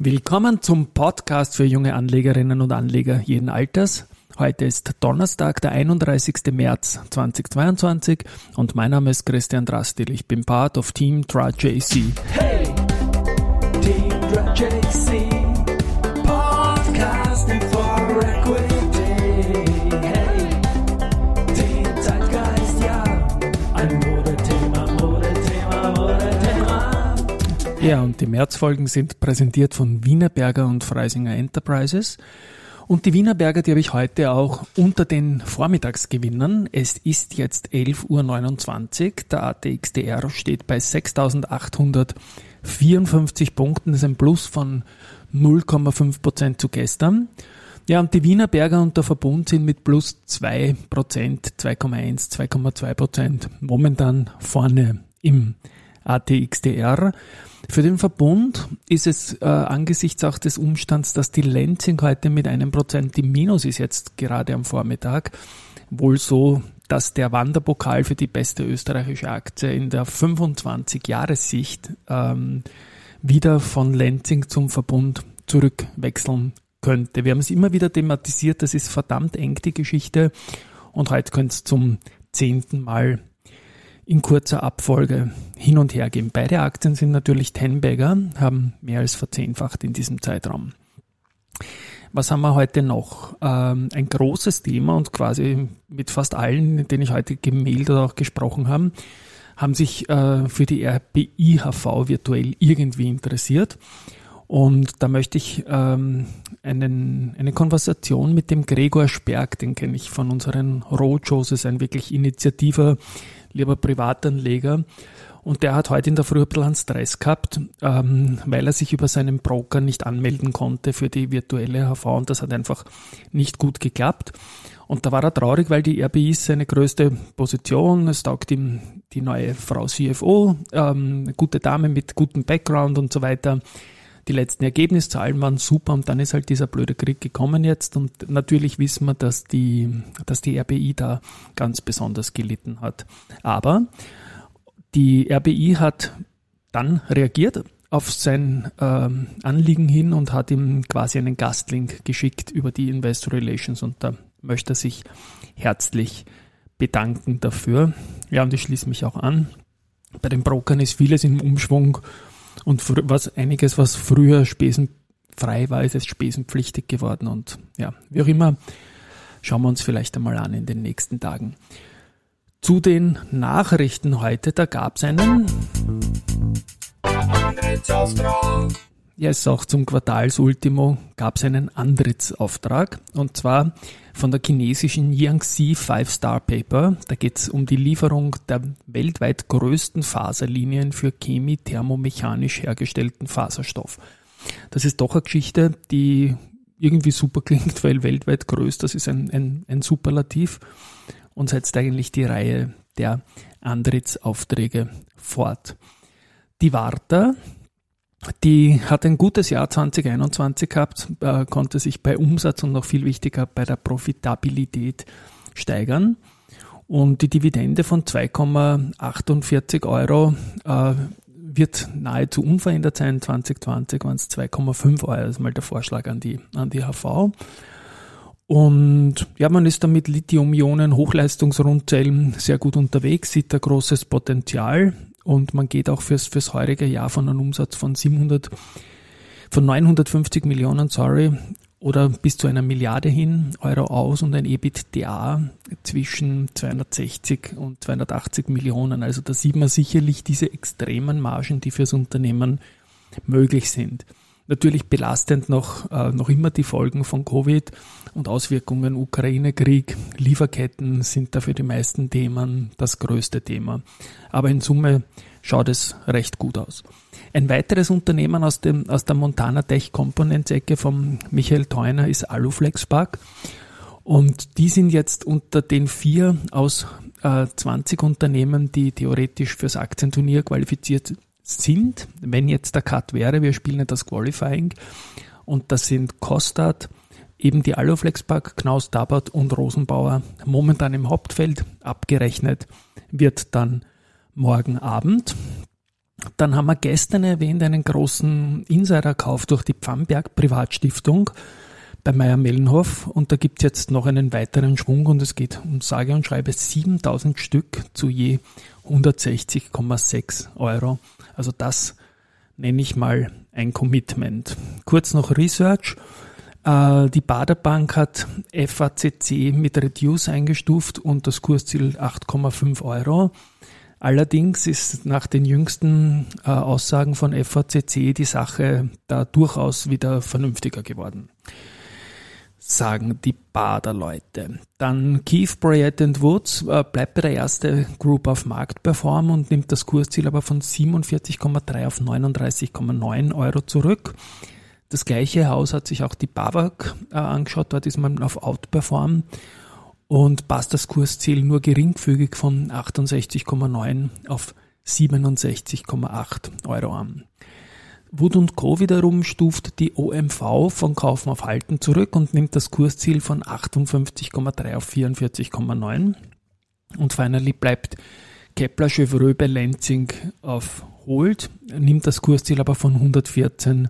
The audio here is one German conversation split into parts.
Willkommen zum Podcast für junge Anlegerinnen und Anleger jeden Alters. Heute ist Donnerstag, der 31. März 2022 und mein Name ist Christian Drastil. Ich bin Part of Team TraJC. Hey, Team TraJC. Ja, und die Märzfolgen sind präsentiert von Wienerberger und Freisinger Enterprises. Und die Wienerberger, die habe ich heute auch unter den Vormittagsgewinnern. Es ist jetzt 11.29 Uhr. Der ATXDR steht bei 6.854 Punkten. Das ist ein Plus von 0,5 Prozent zu gestern. Ja, und die Wienerberger und der Verbund sind mit plus 2 Prozent, 2,1, 2,2 Prozent momentan vorne im ATXDR. Für den Verbund ist es äh, angesichts auch des Umstands, dass die Lenzing heute mit einem Prozent im Minus ist, jetzt gerade am Vormittag, wohl so, dass der Wanderpokal für die beste österreichische Aktie in der 25-Jahressicht ähm, wieder von Lenzing zum Verbund zurückwechseln könnte. Wir haben es immer wieder thematisiert, das ist verdammt eng die Geschichte und heute könnte es zum zehnten Mal in kurzer Abfolge hin und her gehen. Beide Aktien sind natürlich Tenbagger, haben mehr als verzehnfacht in diesem Zeitraum. Was haben wir heute noch? Ähm, ein großes Thema und quasi mit fast allen, mit denen ich heute gemailt oder auch gesprochen habe, haben sich äh, für die RBIHV virtuell irgendwie interessiert. Und da möchte ich ähm, einen, eine Konversation mit dem Gregor Sperg, den kenne ich von unseren Roadshows, ist ein wirklich initiativer, lieber Privatanleger. Und der hat heute in der Früh ein bisschen einen Stress gehabt, ähm, weil er sich über seinen Broker nicht anmelden konnte für die virtuelle HV und das hat einfach nicht gut geklappt. Und da war er traurig, weil die RBI ist seine größte Position. Es taugt ihm die neue Frau CFO, ähm, gute Dame mit gutem Background und so weiter. Die letzten Ergebniszahlen waren super und dann ist halt dieser blöde Krieg gekommen jetzt und natürlich wissen wir, dass die, dass die RBI da ganz besonders gelitten hat. Aber die RBI hat dann reagiert auf sein ähm, Anliegen hin und hat ihm quasi einen Gastlink geschickt über die Investor Relations und da möchte er sich herzlich bedanken dafür. Ja, und ich schließe mich auch an. Bei den Brokern ist vieles im Umschwung und was einiges, was früher spesenfrei war, ist jetzt spesenpflichtig geworden. Und ja, wie auch immer, schauen wir uns vielleicht einmal an in den nächsten Tagen. Zu den Nachrichten heute, da gab es einen. Yes, auch zum Quartalsultimo gab es einen Antrittsauftrag und zwar von der chinesischen Yangtze Five Star Paper. Da geht es um die Lieferung der weltweit größten Faserlinien für chemi-thermomechanisch hergestellten Faserstoff. Das ist doch eine Geschichte, die irgendwie super klingt, weil weltweit größt, das ist ein, ein, ein Superlativ und setzt eigentlich die Reihe der Antrittsaufträge fort. Die Warta die hat ein gutes Jahr 2021 gehabt, äh, konnte sich bei Umsatz und noch viel wichtiger bei der Profitabilität steigern. Und die Dividende von 2,48 Euro äh, wird nahezu unverändert sein. 2020 waren es 2,5 Euro. Das ist mal der Vorschlag an die, an die HV. Und ja, man ist da mit Lithium-Ionen, Hochleistungsrundzellen sehr gut unterwegs, sieht da großes Potenzial. Und man geht auch fürs, fürs heurige Jahr von einem Umsatz von 700, von 950 Millionen, sorry, oder bis zu einer Milliarde hin Euro aus und ein EBITDA zwischen 260 und 280 Millionen. Also da sieht man sicherlich diese extremen Margen, die fürs Unternehmen möglich sind. Natürlich belastend noch, äh, noch immer die Folgen von Covid und Auswirkungen Ukraine-Krieg. Lieferketten sind da für die meisten Themen das größte Thema. Aber in Summe schaut es recht gut aus. Ein weiteres Unternehmen aus, dem, aus der Montana Tech Components Ecke von Michael Theuner ist Aluflex Park. Und die sind jetzt unter den vier aus äh, 20 Unternehmen, die theoretisch fürs Aktienturnier qualifiziert sind, wenn jetzt der Cut wäre, wir spielen das Qualifying. Und das sind Kostat, eben die Aluflexpark, Knaus Dabert und Rosenbauer momentan im Hauptfeld. Abgerechnet wird dann morgen Abend. Dann haben wir gestern erwähnt einen großen Insiderkauf durch die Pfannberg Privatstiftung bei Meier Mellenhof und da gibt es jetzt noch einen weiteren Schwung und es geht um sage und schreibe 7000 Stück zu je 160,6 Euro. Also das nenne ich mal ein Commitment. Kurz noch Research. Äh, die Baderbank hat FACC mit Reduce eingestuft und das Kursziel 8,5 Euro. Allerdings ist nach den jüngsten äh, Aussagen von FACC die Sache da durchaus wieder vernünftiger geworden. Sagen die Baderleute. Dann Keith Bryant Woods äh, bleibt bei der ersten Group auf Marktperform und nimmt das Kursziel aber von 47,3 auf 39,9 Euro zurück. Das gleiche Haus hat sich auch die BAWAG äh, angeschaut, dort ist man auf Outperform und passt das Kursziel nur geringfügig von 68,9 auf 67,8 Euro an. Wood und Co. wiederum stuft die OMV von Kaufen auf Halten zurück und nimmt das Kursziel von 58,3 auf 44,9. Und finally bleibt Kepler Chevreux bei Lenzing auf Hold, nimmt das Kursziel aber von 114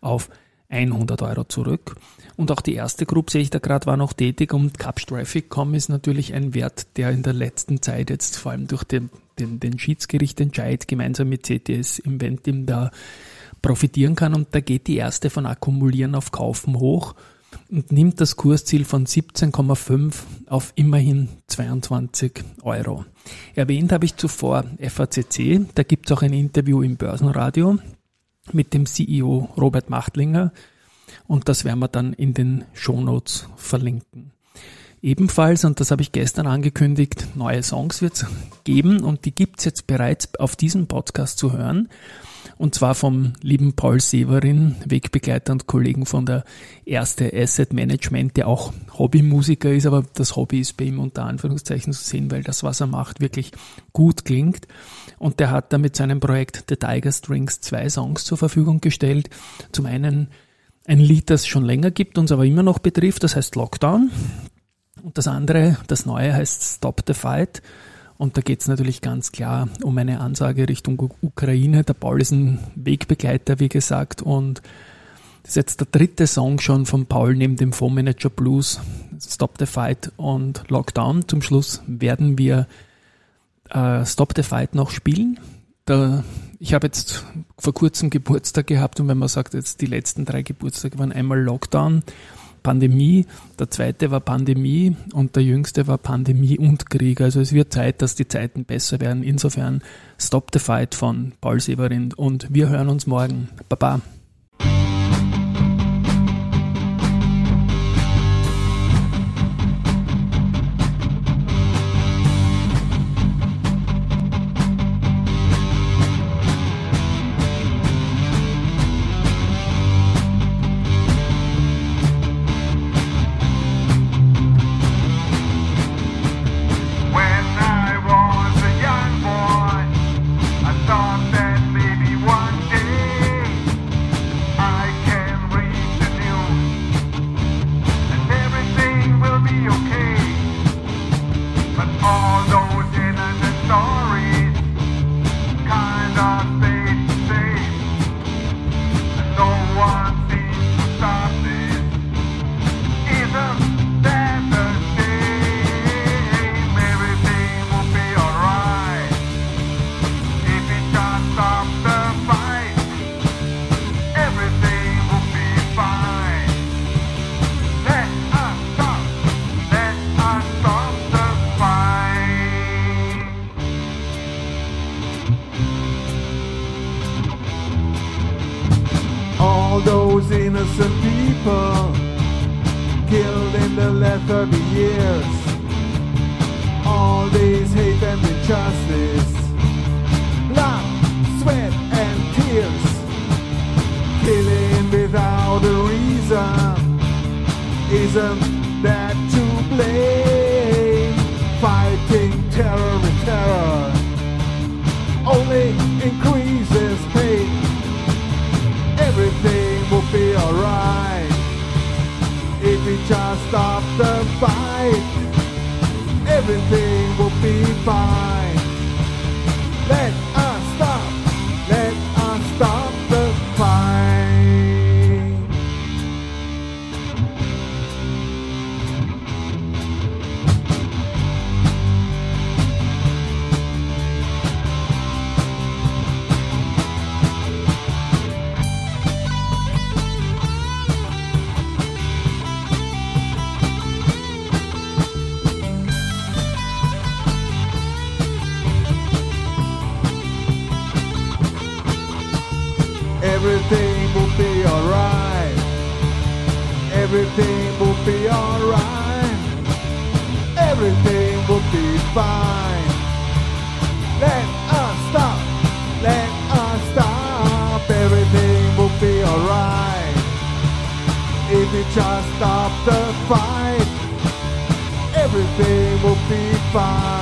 auf 100 Euro zurück. Und auch die erste Gruppe sehe ich da gerade war noch tätig und Capstraffic.com ist natürlich ein Wert, der in der letzten Zeit jetzt vor allem durch den, den, den Schiedsgerichtentscheid gemeinsam mit CTS Inventim da profitieren kann. Und da geht die erste von Akkumulieren auf Kaufen hoch und nimmt das Kursziel von 17,5 auf immerhin 22 Euro. Erwähnt habe ich zuvor FACC, da gibt es auch ein Interview im Börsenradio mit dem CEO Robert Machtlinger und das werden wir dann in den Shownotes verlinken. Ebenfalls, und das habe ich gestern angekündigt, neue Songs wird es geben und die gibt es jetzt bereits auf diesem Podcast zu hören. Und zwar vom lieben Paul Severin, Wegbegleiter und Kollegen von der Erste Asset Management, der auch Hobbymusiker ist, aber das Hobby ist bei ihm unter Anführungszeichen zu sehen, weil das, was er macht, wirklich gut klingt. Und der hat da mit seinem Projekt The Tiger Strings zwei Songs zur Verfügung gestellt. Zum einen ein Lied, das schon länger gibt, uns aber immer noch betrifft, das heißt Lockdown. Und das andere, das neue heißt Stop the Fight. Und da geht es natürlich ganz klar um eine Ansage Richtung Ukraine. Der Paul ist ein Wegbegleiter, wie gesagt, und das ist jetzt der dritte Song schon von Paul neben dem Fondsmanager Blues, Stop the Fight und Lockdown. Zum Schluss werden wir äh, Stop the Fight noch spielen. Da, ich habe jetzt vor kurzem Geburtstag gehabt und wenn man sagt, jetzt die letzten drei Geburtstage waren einmal Lockdown Pandemie, der zweite war Pandemie und der jüngste war Pandemie und Krieg. Also es wird Zeit, dass die Zeiten besser werden. Insofern Stop the Fight von Paul Severin und wir hören uns morgen. Baba. innocent people killed in the last 30 years. All these hate and injustice, blood, sweat and tears, killing without a reason isn't we just stop the fight, everything will be fine. Let us stop, let us stop. Everything will be alright. Everything will be alright. Everything will be fine. Let us stop. Let us stop. Everything will be alright. If we just stop the fight, everything will be fine.